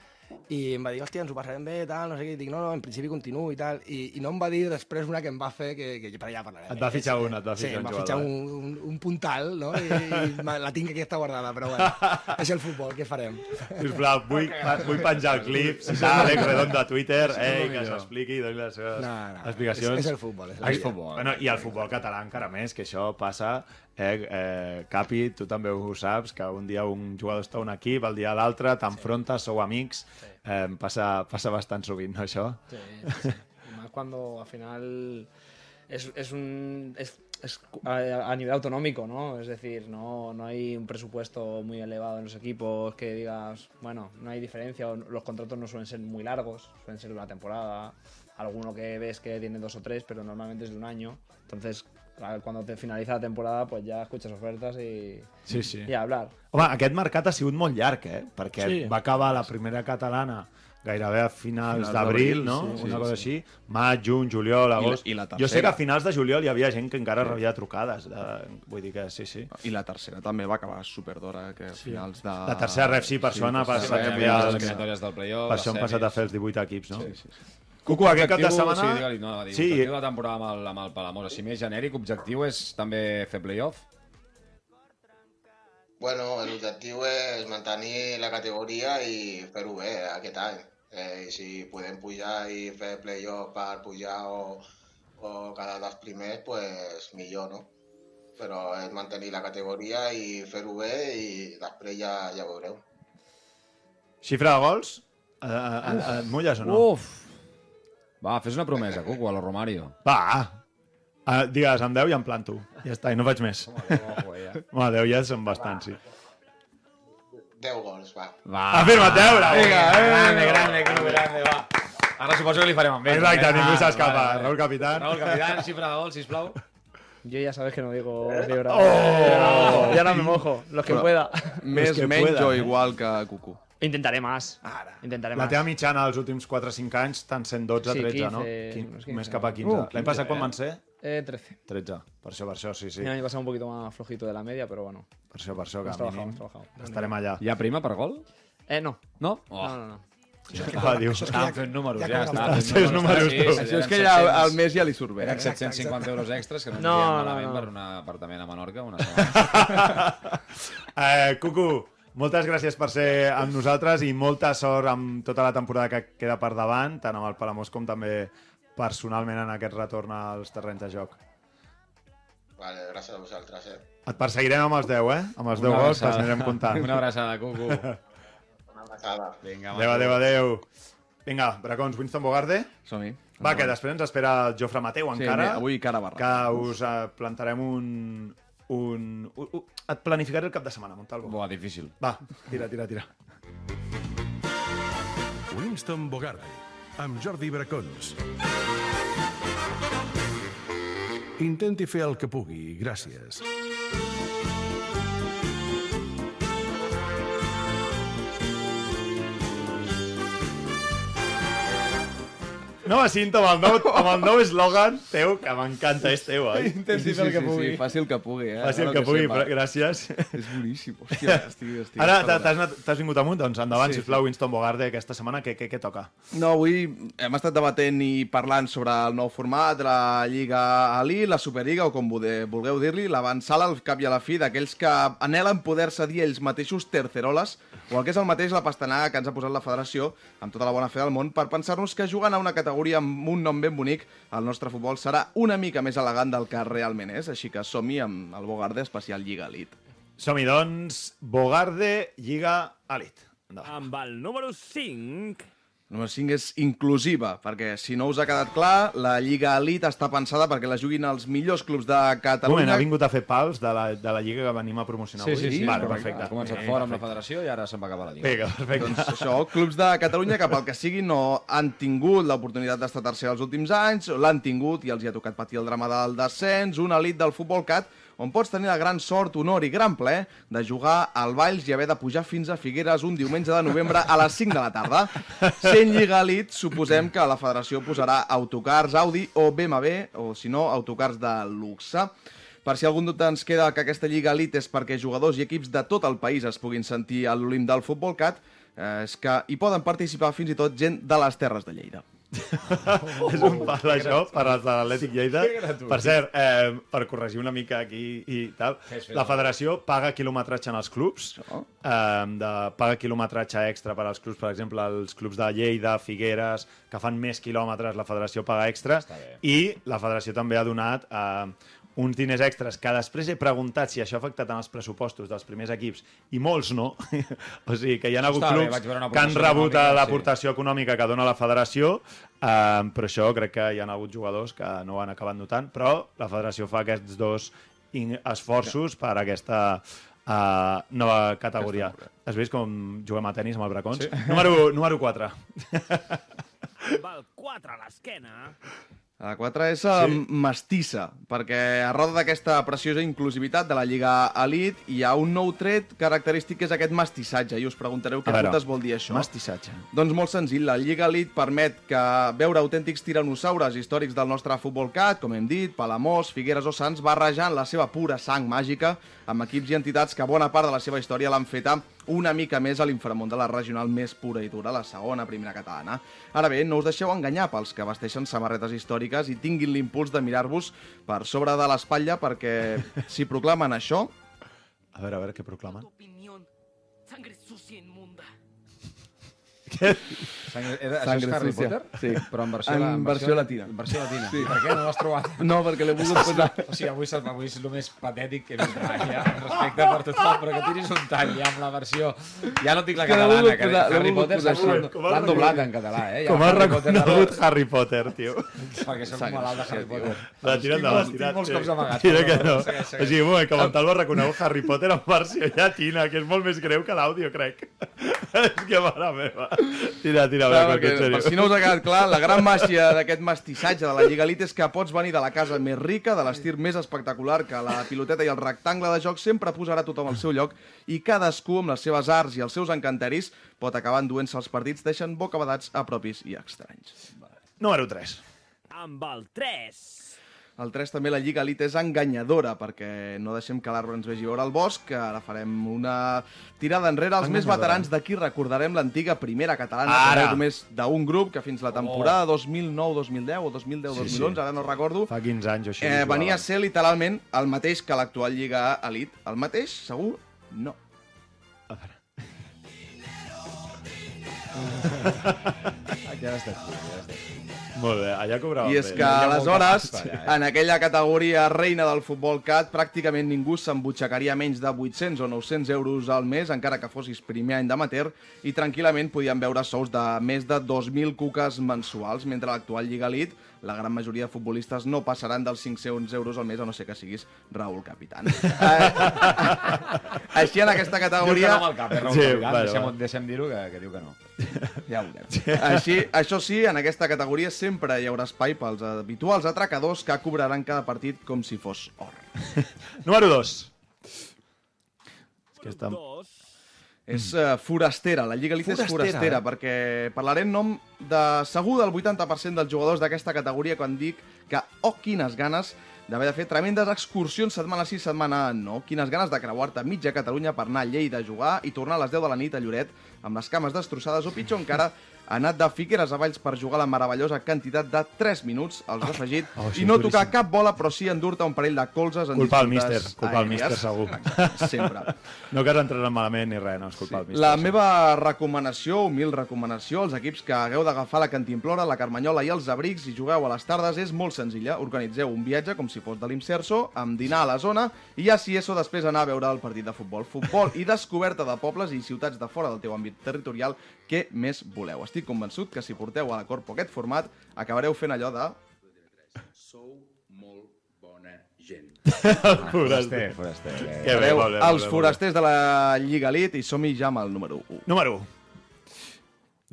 i em va dir, hòstia, ens ho passarem bé, tal, no sé què, i dic, no, no, en principi continuo i tal, i, i no em va dir després una que em va fer, que, que per allà parlarem. Et va fitxar un, et va sí, fitxar em un va fitxar jugador, un, un, un puntal, no? I, i la tinc aquí està guardada, però bueno, és el futbol, què farem? Sisplau, vull, vull penjar el clip, si s'ha Àlex Redondo a Twitter, ei, el que s'expliqui, doni les seves No, no, explicacions. és- és el futbol, és el futbol. Bueno, I el futbol català encara més, que això passa... Eh, eh, Capi, tu també ho saps, que un dia un jugador està un equip, el dia l'altre, t'enfrontes, sou amics, eh, passa, passa bastant sovint, no, això? Sí, sí, sí. Y más cuando al final es, es un. Es, es a, a nivel autonómico, ¿no? Es decir, no, no hay un presupuesto muy elevado en los equipos que digas, bueno, no hay diferencia, o los contratos no suelen ser muy largos, suelen ser de una temporada, alguno que ves que tiene dos o tres, pero normalmente es de un año. Entonces, a- cuando te finaliza la temporada, pues ya escuchas ofertas y, Sí, sí. y a hablar. Home, aquest mercat ha sigut molt llarg, eh? Perquè Sí. va acabar la primera catalana gairebé a finals Finals d'abril, no? sí, Una sí, cosa sí. així. Maig, juny, juliol, la- agost... i la jo sé que tercera. a finals de juliol hi havia gent que encara rebia trucades. De... Vull dir que sí, sí. I la tercera també va acabar superdora, que a finals de... La tercera ref sí, per això han tercera passat ja eliminatòries del playoff, Per això han passat a fer els 18 equips, no? Sí, sí, sí. Cucu, aquest cap de setmana... Sí, digue-li, no, dir, sí, objectiu de temporada amb el, amb el Palamós, així més genèric, objectiu és també fer playoff? Bueno, l'objectiu és mantenir la categoria i fer-ho bé aquest any. Eh, I si podem pujar i fer playoff per pujar o, o quedar dels primers, pues millor, no? Però és mantenir la categoria i fer-ho bé i després ja, ja veureu. Xifra de gols? Eh, eh, eh, Et mulles o no? Uf! Va, fes una promesa, Cucu, a lo Romario. Va! Uh, digues, em 10 i em planto. Ja està, i no faig més. Home, 10 ja són bastants, sí. 10 gols, va. Va. Afirma't, deure! Vinga, eh! grande, grande, club, grande, va. Ara suposo que li farem amb ell. Exacte, eh? ningú s'escapa. vale, vale. Raúl Capitán. Raúl Capitán, xifra de gol, sisplau. Yo ya sabes que no digo cifra. Oh! Ya no me mojo, los que Però pueda. Més, que menys pueda, o eh? igual que Cucu. Intentaré más. Intentaré La más. teva mitjana dels últims 4-5 anys estan sent 12, Sí, 13, no? 15, Quin- unos 15, Més cap a ¿no? 15. Uh, L'any passat 15, quan eh? van ser? Eh, 13. 13. Per això, per això, sí, sí. El año pasado un poquito más flojito de la media, pero bueno. Per això, per això, que Hemos a mínim estarem allà. Hi ha prima per gol? Eh, no. No? No, no, no. Va, dius. Estàvem fent números, ja ja, estàvem fent números, tu. Això és que ja al mes ja li surt bé. Eren eh? 750 euros extras que no No, no, no, malament no. per un apartament a Menorca una setmana. Eh, Cucu, moltes gràcies per ser amb nosaltres i molta sort amb tota la temporada que queda per davant, tant amb el Palamós com també personalment en aquest retorn als terrenys de joc. Vale, gràcies a vosaltres, eh? Et perseguirem amb els 10, eh? Amb els 10 Una gols t'anirem comptant. Una abraçada, Cucu. Una abraçada. Vinga, Adéu, adéu, adéu. Vinga, Bracons, Winston Bogarde. Som-hi. Va, que després ens espera el Jofre Mateu Sí, encara. mira, avui cara barra. Que us eh, plantarem un... un, un, un et planificaré el cap de setmana, Montalvo. Buah, difícil. Va, tira, tira, tira. Winston Bogarde, amb Jordi Bracons. Intenti fer el que pugui, gràcies. Nova cinta amb el nou, amb el nou eslògan teu, que m'encanta, és teu, oi? Sí, sí, sí, sí, faci el que pugui, eh? Faci el Ara que pugui, però gràcies. És boníssim, hòstia, estic, estic Ara t'has vingut amunt, doncs endavant, Sí, sí, sisplau, Winston Bogarde, aquesta setmana, què, què, què toca? No, avui hem estat debatent i parlant sobre el nou format, la Lliga Ali, la Superliga, o com vulgueu dir-li, l'avançada al cap i a la fi d'aquells que anhelen poder-se dir ells mateixos terceroles, o el que és el mateix la pastanaga que ens ha posat la federació, amb tota la bona fe del món, per pensar-nos que jugant a una categoria amb un nom ben bonic, el nostre futbol serà una mica més elegant del que realment és, així que som-hi amb el Bogarde especial Lliga Elite. Som-hi, doncs, Bogarde, Lliga Elite. Endavant. Amb el número 5... Número 5 és inclusiva, perquè si no us ha quedat clar, la Lliga Elite està pensada perquè la juguin els millors clubs de Un moment, Catalunya. ha vingut a fer pals de la, de la Lliga que venim a promocionar Sí, avui? sí, sí. Vale, perfecte. Ha començat fora amb la federació i ara se'n va cap a la Lliga. Vinga, perfecte. Doncs això, clubs de Catalunya que pel que sigui no han tingut l'oportunitat d'estar tercer els últims anys, l'han tingut i els hi ha tocat patir el drama del descens, una elit del futbol cat on pots tenir la gran sort, honor i gran ple de jugar al Valls i haver de pujar fins a Figueres un diumenge de novembre a les 5 de la tarda. Sent Lliga Elite, suposem que la federació posarà autocars Audi o BMW, o si no, autocars de luxe. Per si algun dubte ens queda que aquesta Lliga Elite és perquè jugadors i equips de tot el país es puguin sentir a l'Olimp del Futbol Cat, eh, és que hi poden participar fins i tot gent de les Terres de Lleida. és un pal això per als de l'Atlètic Lleida. Per cert, eh, per corregir una mica aquí i tal, la federació paga quilometratge en els clubs, eh, de, paga quilometratge extra per als clubs, per exemple, els clubs de Lleida, Figueres, que fan més quilòmetres, la federació paga extra, i la federació també ha donat eh, uns diners extras que després he preguntat si això ha afectat en els pressupostos dels primers equips i molts no, o sigui que hi ha hagut Està bé, clubs una que han rebut econòmica, sí. l'aportació econòmica que dona la federació eh, però això crec que hi ha hagut jugadors que no ho han acabat notant però la federació fa aquests dos esforços per aquesta uh, nova categoria. Has vist com juguem a tennis amb els bracons? Sí. Número, número 4. Amb el 4 a l'esquena. La 4 és sí. mestissa, perquè a roda d'aquesta preciosa inclusivitat de la Lliga Elite hi ha un nou tret característic que és aquest mestissatge, i us preguntareu què putes vol dir això. mestissatge. Doncs molt senzill, la Lliga Elite permet que veure autèntics tiranosaures històrics del nostre futbol cat, com hem dit, Palamós, Figueres o Sants, barrejant la seva pura sang màgica amb equips i entitats que bona part de la seva història l'han feta una mica més a l'inframont de la regional més pura i dura, la segona, primera catalana. Ara bé, no us deixeu enganyar pels que vesteixen samarretes històriques i tinguin l'impuls de mirar-vos per sobre de l'espatlla perquè si proclamen això... A veure, a veure, què proclamen? opinión. Sangre sucia inmunda. Sangre, era, això és Harry sucia. Potter? Sí. Però en versió, En la- en versió latina. En versió latina. Sí. Per què no l'has trobat? No, perquè l'he volgut posar. O sigui, avui, avui és el més patètic que he vist mai, ja, respecte per tothom, però que tiris un tall ja amb la versió... Ja no dic la catalana, que posar- Harry Potter l'han doblat en català, eh? Ja Com has reconegut Harry Potter, tio? Perquè soc malalt de Harry Potter. La tira Tinc endavant, molts- tira. tinc molts cops amagats, Tira que no. O sigui, un moment, que Montalvo reconegut Harry Potter en versió llatina, que és molt més greu que l'àudio, crec. és que, mare meva. Tira, tira, a Clar, veure, perquè, en sèrio. per si no us ha quedat clar, la gran màgia d'aquest mestissatge de la Lliga Elite és que pots venir de la casa més rica, de l'estir més espectacular, que la piloteta i el rectangle de joc sempre posarà tothom al seu lloc i cadascú amb les seves arts i els seus encanteris pot acabar enduent-se els partits deixant bocabadats a propis i estranys. Número 3. Amb el 3. El 3 també la Lliga Elite és enganyadora perquè no deixem que l'arbre ens vegi veure el bosc, que ara farem una tirada enrere. Els més veterans d'aquí recordarem l'antiga primera catalana, Ara. que era només d'un grup que fins la temporada 2009-2010 o 2010-2011, Sí, sí. ara no recordo, Fa 15 anys o així. eh, venia a ser literalment el mateix que l'actual Lliga Elite. El mateix, segur? No. Aquí ja estàs tu, ja estàs tu. Molt bé, allà cobrava I és bé. que, ha molta aleshores, pasta allà, eh? en aquella categoria reina del futbol cat, pràcticament ningú s'embutxacaria menys de 800 o 900 euros al mes, encara que fossis primer any d'amateur, i tranquil·lament podien veure sous de més de 2.000 cuques mensuals, mentre l'actual Lliga Elite la gran majoria de futbolistes no passaran dels 500 euros al mes, a no ser que siguis Raúl Capitán. Eh, Així, en aquesta Diu que categoria... no amb el cap, eh, Raúl Sí, Capitán? vale, deixem, deixem dir-ho, que, que diu que no. Ja ho veurem. Així, això sí, en aquesta categoria sempre hi haurà espai pels habituals atracadors que cobraran cada partit com si fos or. Número 2. És que està... És uh, forastera, la Lliga Elite Forastera, és forastera, eh? perquè parlaré en nom de segur del 80% dels jugadors d'aquesta categoria quan dic que, oh, quines ganes d'haver de fer tremendes excursions setmana sí, setmana no. Quines ganes de creuar-te mitja Catalunya per anar a Lleida a jugar i tornar a les 10 de la nit a Lloret amb les cames destrossades o pitjor encara ha anat de Figueres a Valls per jugar la meravellosa quantitat de 3 minuts als afegit oh, sí, i no tocar cap bola però sí endur-te un parell de colzes en Culpa disputes míster, culpa al míster, segur. Sempre. No que has entrenat malament ni res, no, és culpa al míster. La segur. meva recomanació, humil recomanació, als equips que hagueu d'agafar la Cantimplora, la Carmanyola i els abrics i jugueu a les tardes és molt senzilla. Organitzeu un viatge com si fos de l'Imserso, amb dinar a la zona i ja si eso després anar a veure el partit de futbol. Futbol i descoberta de pobles i ciutats de fora del teu àmbit territorial, què més voleu? Estic convençut que si porteu a la Corpo aquest format acabareu fent allò de... Sou molt bona gent. Foraster. foraster. eh. Que bé, Fareu molt bé, els bé, bé. forasters de la Lliga Elite i som-hi ja amb el número 1. Número 1.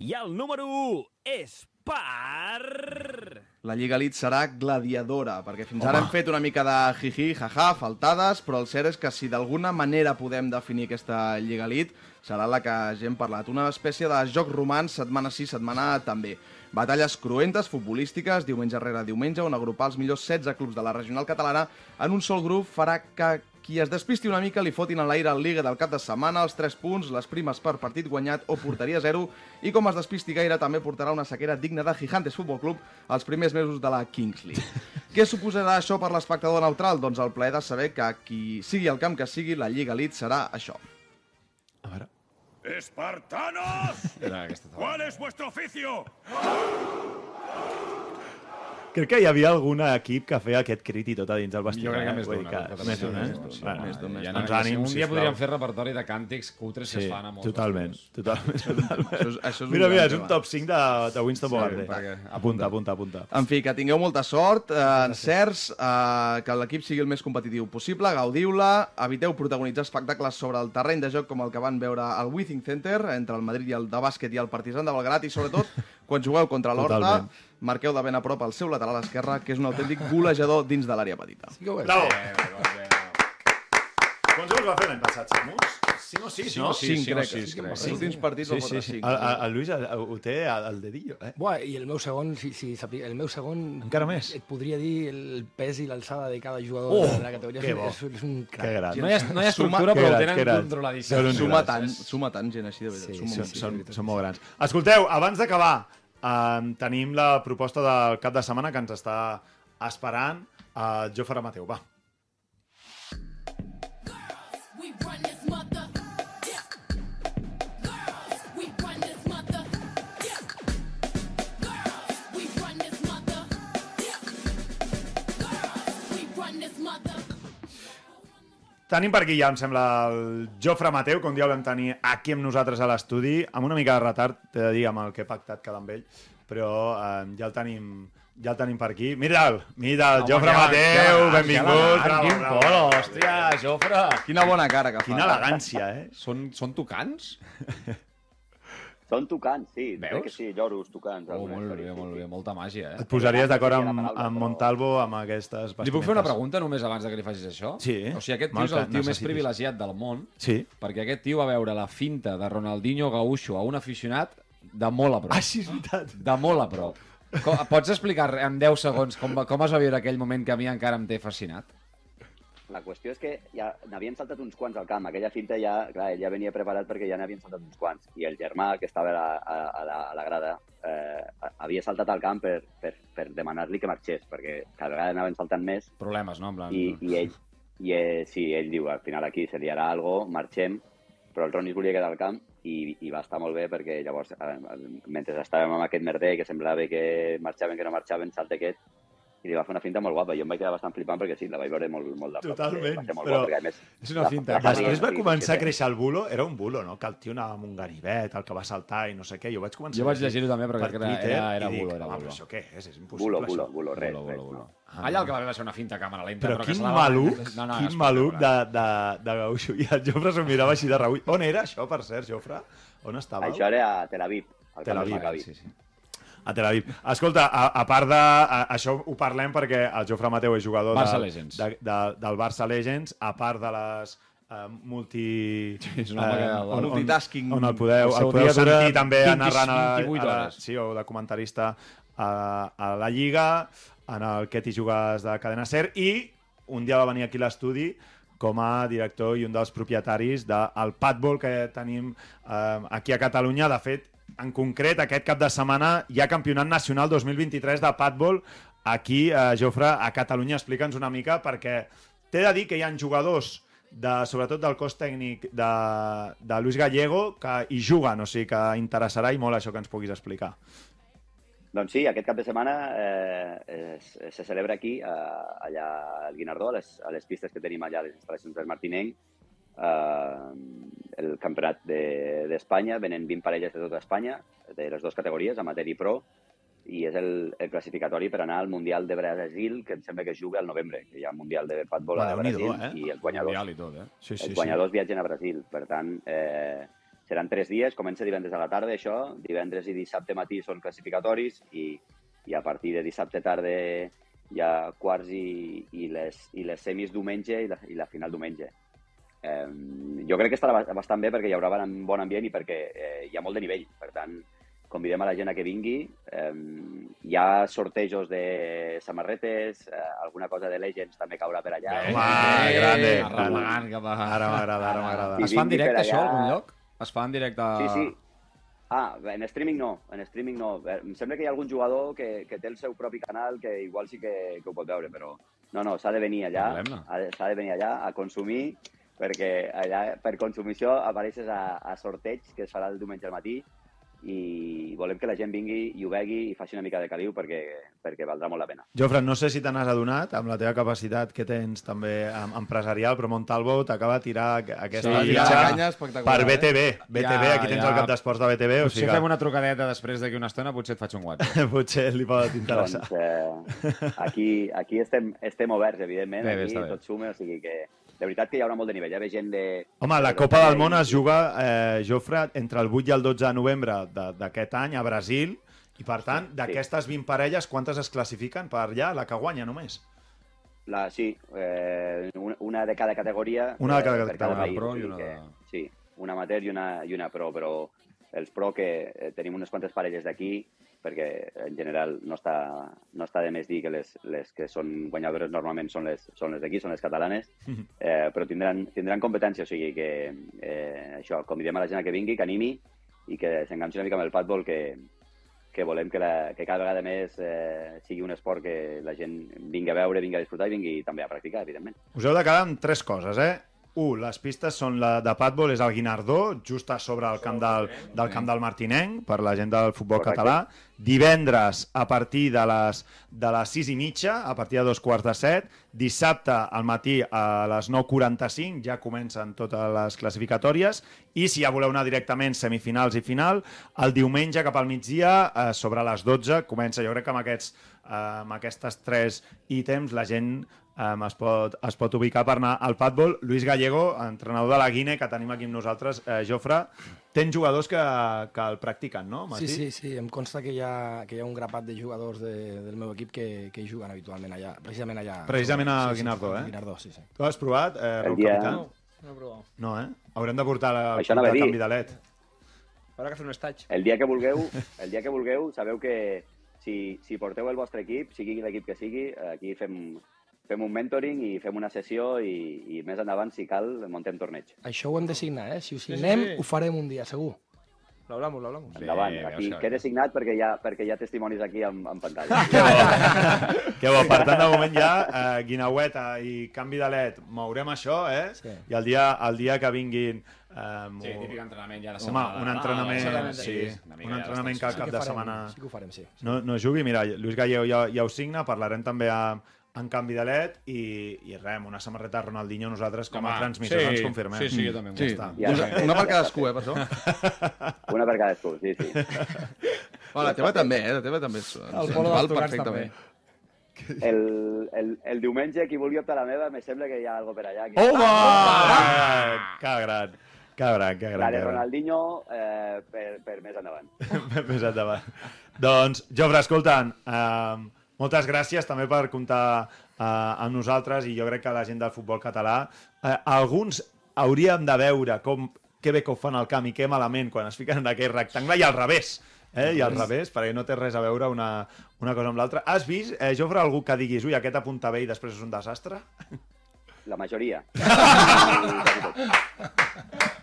I el número 1 és per... La Lliga Elite serà gladiadora, perquè fins ara hem fet una mica de jiji, jaja, faltades, però el cert és que si d'alguna manera podem definir aquesta Lliga Elite, serà la que ja hem parlat. Una espècie de joc romans, setmana sí, setmana també. Batalles cruentes, futbolístiques, diumenge rere diumenge, on agrupar els millors 16 clubs de la regional catalana en un sol grup farà que Qui es despisti una mica li fotin a l'aire al Liga del cap de setmana, els 3 punts, les primes per partit guanyat o porteria zero, i com es despisti gaire també portarà una sequera digna de Gigantes Futbol Club els primers mesos de la Kings League. Què suposarà això per l'espectador neutral? Doncs el plaer de saber que qui sigui el camp que sigui, la Lliga Elite serà això. ¡Espartanos! Era aquesta ¿Cuál es vuestro oficio? Crec que hi havia algun equip que feia aquest crit i tot a dins del vestidor. Jo crec que eh? més que- Més d'un, eh? Més d'un, més Ja d'un. Doncs ànim, Un dia podríem fer repertori de càntics cutres que Sí, es fan a molts totalment, totalment, totalment. Això és- això és un mira, mira, és un top 5 de, de Winston Sí, Bogarde. Apunta, apunta, apunta. En fi, que tingueu molta sort, eh, encerts, eh, que l'equip sigui el més competitiu possible, gaudiu-la, eviteu protagonitzar espectacles sobre el terreny de joc com el que van veure al Withing Center, entre el Madrid i el de bàsquet i el Partizan de Belgrat, i sobretot, quan jugueu contra l'Horta. Marqueu de ben a prop el seu lateral esquerre, que és un autèntic golejador dins de l'àrea petita. Bravo! Quants gols va fer l'any passat, Samus? 5 o 6, Cinc, no? cinc, crec. cinc, crec. Els últims partits sí, sí, sí. El, el, el Lluís el, ho té al, al dedillo, eh? Buah, i el meu segon, si, si sapi- el meu segon... Encara més? Et podria dir el pes i l'alçada de cada jugador Oh, de la categoria. que és, bo. és, és un crac. Que gran. No hi ha, no hi ha Suma- estructura, que però ho tenen que controladíssim. Suma tant, suma tant gent així, de veritat. Sí, suma Són, molt. són, són molt grans. Escolteu, abans d'acabar, eh, tenim la proposta del cap de setmana que ens està esperant eh, Jofre Mateu. Va. Tenim per aquí ja, em sembla, el Jofre Mateu, dia el vam tenir aquí amb nosaltres a l'estudi, amb una mica de retard, t'he de dir, amb el que he pactat quedar amb ell, però eh, ja el tenim ja el tenim per aquí. Mira'l, mira'l, Home, Jofre que- Mateu, que- benvingut. elegant, quin polo, hòstia, Jofre. Quina bona cara que fa. Quina elegància, eh? Són, són tocants? Són tocants, sí. Veus? Crec que sí, lloros tocants. Oh, molt bé, sí, molt sí. bé, molta màgia, eh? Et posaries d'acord amb, amb Montalvo amb aquestes Li puc fer una pregunta només abans de que li facis això? Sí. O sigui, aquest tio és el tio més privilegiat del món, Sí. perquè aquest tio va veure la finta de Ronaldinho Gaúcho a un aficionat de molt a prop. Ah, sí, és veritat. De molt a prop. Com, pots explicar en 10 segons com, com es va viure aquell moment que a mi encara em té fascinat? La qüestió és que ja n'havien saltat uns quants al camp. Aquella finta ja, clar, ell ja venia preparat perquè ja n'havien saltat uns quants. I el germà, que estava a la, a, la, a la grada, eh, havia saltat al camp per, per, per demanar-li que marxés, perquè cada vegada anaven saltant més Problemes, no? Plan... i, i ell, i ell, sí, ell diu, al final aquí se liarà algo, marxem, però el Ronnie es volia quedar al camp i, i va estar molt bé perquè llavors, eh, mentre estàvem amb aquest merder que semblava que marxaven, que no marxaven, salta aquest, i li va fer una finta molt guapa. Jo em vaig quedar bastant flipant perquè sí, la vaig veure molt, molt de prop. Totalment, Va molt però guapa, perquè, més, és una la- finta. la fa Després va començar a créixer el bulo, era un bulo, no? Que el tio anava amb un ganivet, el que va saltar i no sé què. Jo vaig començar Jo vaig a llegir-ho també, però crec que era- Twitter era- era i dic, bulo, era "Home, bulo." això què és? És impossible, Bulo, bulo, això. bulo, res, Bulo, bulo, bulo. Ah. Allà el que va haver ser una finta a càmera lenta, Però però, que quin la maluc, No, no, quin maluc de, de, de Gaucho. I el Jofre s'ho mirava així de reull. On era això, per cert, Jofre? On estava? Això era a Tel Aviv. al Tel Aviv, sí, sí. A Tel Aviv. Escolta, a, a part de... A, això ho parlem perquè el Jofre Mateu és jugador Barça de, Legends. de, de, del Barça Legends, a part de les eh, multi... és un home que- on, on, Multitasking. on el podeu, El podeu sentir també 20, narrant a, 28 a la, hores. sí, o de comentarista a, a la Lliga, en el que t'hi jugues de Cadena Ser, i un dia va venir aquí a l'estudi com a director i un dels propietaris del Padball que tenim eh, aquí a Catalunya. De fet, en concret, aquest cap de setmana hi ha Campionat Nacional 2023 de Padball aquí, eh, Jofre, a Catalunya. Explica'ns una mica, perquè t'he de dir que hi ha jugadors de, sobretot del cos tècnic de, de Luis Gallego que hi juguen, o sigui que interessarà i molt això que ens puguis explicar. Doncs sí, aquest cap de setmana eh, es, se celebra aquí, eh, allà al Guinardó, a les, a les pistes que tenim allà, a les instal·lacions del Martinenc, eh, el campionat de- d'Espanya. De, Venen 20 parelles de tota Espanya, de les dues categories, amateur i pro, i és el, el classificatori per anar al Mundial de Brasil, que em sembla que es juga al novembre, que hi ha Mundial de Patbol a Brasil, eh? i els guanyadors, Mundial i tot, eh? Sí, sí, els sí. guanyadors viatgen a Brasil. Per tant, eh, seran tres dies, comença divendres a la tarda, això, divendres i dissabte matí són classificatoris i, i a partir de dissabte tarda hi ha quarts i, i, les, i les semis diumenge i la, i la final diumenge. Eh, jo crec que estarà ba- bastant bé perquè hi haurà un bon ambient i perquè eh, hi ha molt de nivell. Per tant, convidem a la gent a que vingui. Eh, hi ha sortejos de samarretes, eh, alguna cosa de Legends també caurà per allà. Home, grande. Arremangant cap a... Ara m'agrada, ara m'agrada. Es fa en directe, això, a algun lloc? Es fa en directe... Sí, sí. Ah, en streaming no, en streaming no. Eh, Em sembla que hi ha algun jugador que, que té el seu propi canal que igual sí que, que ho pot veure, però no, no, s'ha de venir allà, s'ha de venir allà a consumir, perquè allà per consumició apareixes a, a sorteig que es farà el diumenge al matí i volem que la gent vingui i ho vegui i faci una mica de caliu perquè, perquè valdrà molt la pena. Jofre, no sé si te n'has adonat amb la teva capacitat que tens també em- empresarial, però Montalvo t'acaba de tirar aqu- aquesta Sí, fitxa ja. Per eh? BTV. BTV, Ja, aquí tens ja. el cap d'esports de BTV, o Potser sigui fem una trucadeta després d'aquí una estona, potser et faig un WhatsApp. potser li pot interessar. Doncs eh, aquí, aquí estem, estem oberts, evidentment, Bé, bé, aquí tot suma, o sigui que de veritat que hi haurà molt de nivell, hi ha gent de... Home, la Copa del Món es juga, eh, Jofre, entre el 8 i el 12 de novembre de- d'aquest any a Brasil, i per tant, d'aquestes 20 parelles, quantes es classifiquen per allà? La que guanya només? La, sí, eh, una, una de cada categoria. Una de cada eh, per categoria. país, Una pro i una que, de- Sí, una amateur i una, i una pro, però els pro que eh, tenim unes quantes parelles d'aquí, perquè en general no està, no està de més dir que les, les que són guanyadores normalment són les, són les d'aquí, són les catalanes, eh, però tindran, tindran competència, o sigui que eh, això, convidem a la gent que vingui, que animi i que s'enganxi una mica amb el padbol, que, que volem que, la, que cada vegada més eh, sigui un esport que la gent vingui a veure, vingui a disfrutar i vingui també a practicar, evidentment. Us heu de quedar amb tres coses, eh? Un, les pistes són la de Patbol, és el Guinardó, just a sobre el camp del, del camp del Martinenc, per la gent del futbol Correcte. català. Divendres, a partir de les, de les 6 i mitja, a partir de dos quarts de set. Dissabte, al matí, a les 9.45, ja comencen totes les classificatòries. I si ja voleu anar directament semifinals i final, el diumenge cap al migdia, eh, sobre les 12, comença. Jo crec que amb aquests amb aquestes tres ítems la gent um, es, pot, es pot ubicar per anar al padbol. Luis Gallego, entrenador de la Guine, que tenim aquí amb nosaltres. Eh, Jofre, tens jugadors que, que el practiquen, no, Martí? Sí, sí, sí, em consta que hi ha, que hi ha un grapat de jugadors de, del meu equip que, que hi juguen habitualment allà, precisament allà. Precisament a Sí, sí, Guinardó, eh? Guinardó, sí, sí. Tu has provat, eh, El Raül dia- Capità? No, no he provat. No, eh? Haurem de portar el, Això el dir. canvi de led. Haurà que fer un estatge. El dia que vulgueu, el dia que vulgueu, sabeu que si, si porteu el vostre equip, sigui l'equip que sigui, aquí fem, fem un mentoring i fem una sessió i, i més endavant, si cal, muntem torneig. Això ho hem de signar, eh? Si ho sí, signem, sí. ho farem un dia, segur. Lo hablamos, lo hablamos. Endavant, veus aquí que- queda signat perquè hi ha, perquè hi ha testimonis aquí en, en pantalla. Que bo, per tant, de moment ja, eh, guinaueta i canvi de led, mourem això, eh? Sí. I el dia, el dia que vinguin... Eh, Sí, típic entrenament ja de Home, setmana. un entrenament, exactament, sí, un ja entrenament d'extensió. que cap que de farem, setmana Sí que ho farem, sí. no, no jugui. Mira, Lluís Gallego ja, ja ho signa, parlarem també a, en canvi de led i, i res, amb una samarreta de Ronaldinho nosaltres com a Home, transmissors sí, ens confirmem. sí, sí, jo també. Ja Sí. Ja una, està. una per cadascú, eh, per això. Una per cadascú, sí, sí. Bueno, la teva també, eh? La teva també ens, ens, El polo ens val dels perfectament. El, el, el diumenge, qui vulgui optar a la meva, me sembla que hi ha algo per allà. Aquí. Home! Ah, Que gran, que gran, que La gran. de gran. Ronaldinho eh, per, per més endavant. Més endavant. Doncs, Jofre, escoltant, eh, moltes gràcies també per comptar eh, amb nosaltres i jo crec que la gent del futbol català, eh, alguns hauríem de veure com que bé que ho fan al camp i que malament quan es fiquen en aquell rectangle i al revés. Eh? I al revés, perquè no té res a veure una, una cosa amb l'altra. Has vist, eh, Jofre, algú que diguis ui, aquest apunta bé i després és un desastre? La majoria.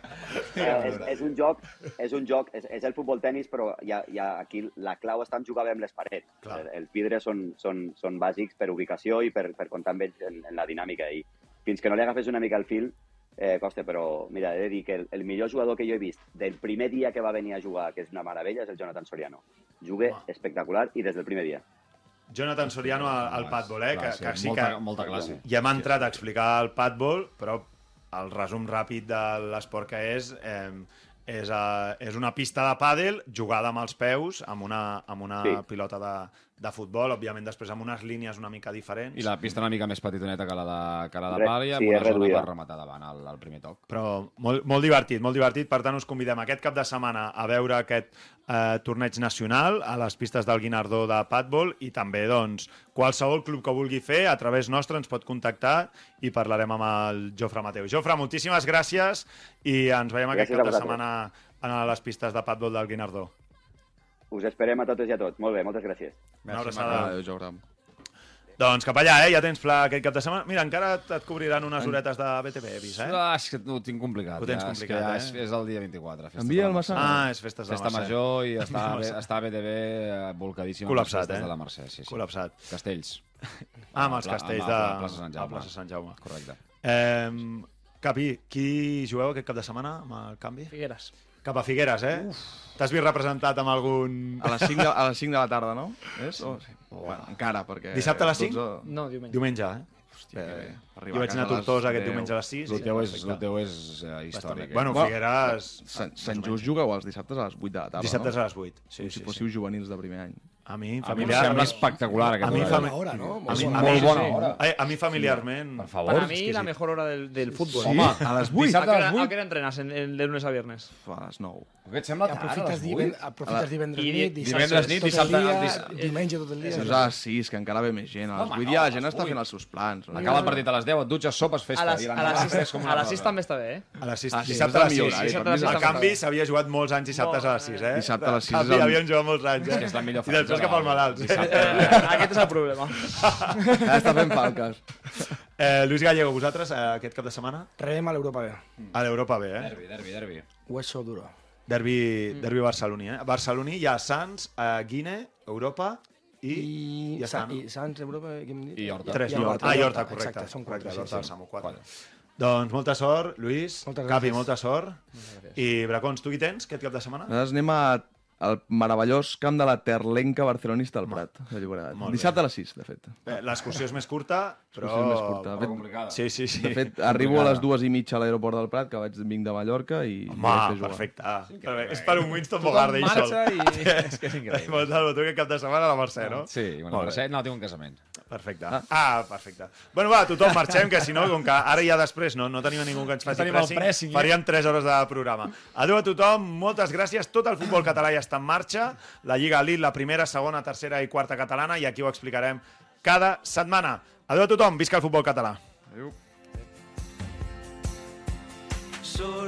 Eh, és, és un joc, és un joc, és, és el futbol tenis, però hi ha aquí la clau està en jugar bé amb les parets. Clar. El, els vidres són, són, són bàsics per ubicació i per, per comptar amb ells en, en la dinàmica. I fins que no li agafes una mica el fil, eh, costa, però mira, he de dir que el, el millor jugador que jo he vist del primer dia que va venir a jugar, que és una meravella, és el Jonathan Soriano. Juga espectacular i des del primer dia. Jonathan Soriano al, al padbol, eh? Clar, que, que sí molta, que... molta classe. Ja hem entrat a explicar el padbol, però el resum ràpid de l'esport que és, eh, és, eh, és una pista de pàdel jugada amb els peus, amb una, amb una Sí. pilota de, de futbol, òbviament després amb unes línies una mica diferents. I la pista una mica més petitoneta que la de, que la de Re- pàl·li, amb sí, una zona reduïda. per rematar davant al, al primer toc. Però molt, molt divertit, molt divertit. Per tant, us convidem aquest cap de setmana a veure aquest eh, torneig nacional a les pistes del Guinardó de Padbol i també, doncs, qualsevol club que vulgui fer, a través nostre ens pot contactar i parlarem amb el Jofre Mateu. Jofre, moltíssimes gràcies i ens veiem aquest Gràcies a cap de setmana a les pistes de Padbol del Guinardó. Us esperem a totes i a tots. Molt bé, moltes gràcies. Una abraçada. Adéu, Jordi. Doncs cap allà, eh? Ja tens pla aquest cap de setmana. Mira, encara et et cobriran unes horetes de BTV, he vist, eh? Ah, és que ho tinc complicat. Ho tens ja, complicat, és que ja eh? És, és el dia 24. festes Envia el la. Mercè. Ah, és festes de Festa Mercè. major i està, està BTV eh, volcadíssim Col·lapsat, les festes eh? de la Mercè. Sí, sí. Col·lapsat. Castells. Ah, amb els Pla- castells amb de... la plaça Sant a Jaume. plaça Sant Jaume. Correcte. Eh, Capi, qui jugueu aquest cap de setmana amb el canvi? Figueres. Cap a Figueres, eh? T'has vist representat amb algun... A les 5 de, a les 5 de la tarda, no? És? O, sí. bueno, encara, perquè... Dissabte a les 5? 12 No, diumenge. Diumenge, eh? Hòstia, que bé. Jo vaig anar a Tortosa aquest 10. diumenge a les 6. El teu és, el teu és eh, històric. Eh? Bueno, Figueres... Sant, Sant Just jugueu els dissabtes a les 8 de la tarda, Dissabtes no? a les 8. Sí, Com sí, si fóssiu juvenils de primer any. A mi, A mi em familiar... sembla espectacular aquest a mi, horari. fami... Bona hora, no? A mi, Molt a bona mi, hora. sí. hora. A, a mi familiarment... Per favor. Para mí, exquisit. la mejor hora del, del fútbol. Home, a les 8. ¿A Dissabte a les 8. ¿A qué hora entrenas en, en- de lunes a viernes? A les 9. Què et sembla tard, a Aprofites, les diven, 8? aprofites divendres I nit, divendres nit, tot dissabte- el dia, diss- diumenge tot el dia. És a les 6, que encara ve més gent. A les Home, 8 no, ja a la gent està fent els seus plans. Acaba el partit a les 10, et dutxes, sopes, festa. A les, i a les, a les cosa. 6 també està bé, eh? A les 6, Ah, sí, dissabte és a les millor 6. horari, Dissabte per a mi les és El sis canvi s'havia jugat molts anys dissabtes a les 6, eh? Dissabte a les sis El és canvi el- havien jugat molts anys, eh? És que és la millor Després cap al malalts. Dissabte. Eh, Aquest és el problema. Ja està fent falques. Eh, Lluís Gallego, vosaltres, eh, aquest cap de setmana? Rebem a l'Europa B. A l'Europa B, eh? Derbi, derbi, derbi. Hueso duro. Derbi, derbi barceloní, eh? Barceloní hi ha Sants, eh, Guine, Europa i... I, ja està, Sa- no? i Sants, Europa, què hem dit? I Horta. Tres, I? Horta, Ah, i Horta, Horta, correcte. exacte, són correcte, quatre, l'Horta sí, del sí. Samu, quatre. Quatre. Doncs molta sort, Lluís. Moltes Capi, gràcies. molta sort. I Bracons, tu qui tens aquest cap de setmana? Nosaltres anem a, al meravellós camp de la Terlenca barcelonista al Prat, de Llobregat. Dissabte a les 6, de fet. Bé, L'excursió és més curta, però... És més curta. Però fet, complicada. Sí, sí, sí. de fet arribo a les dues i mitja a l'aeroport del Prat, que vaig vinc de Mallorca i... Home, perfecte. Perfecte. És per un Winston Bogarde, sol. marxa i- És que és increïble. Molt salvo, tu aquest cap de setmana a la Mercè, no? Sí, bueno, bé. Mercè, no, tinc un casament. Perfecte. Ah, perfecte. Bueno, va, tothom marxem, que si no, com que ara ja després no, no tenim ningú que ens faci el pressing, pressing, eh? faríem 3 hores de programa. Adéu a tothom, moltes gràcies. Tot el futbol català ja està en marxa. La Lliga Elite, la primera, segona, tercera i quarta catalana, i aquí ho explicarem cada setmana. Adéu a tothom, visca el futbol català. Adéu. Surt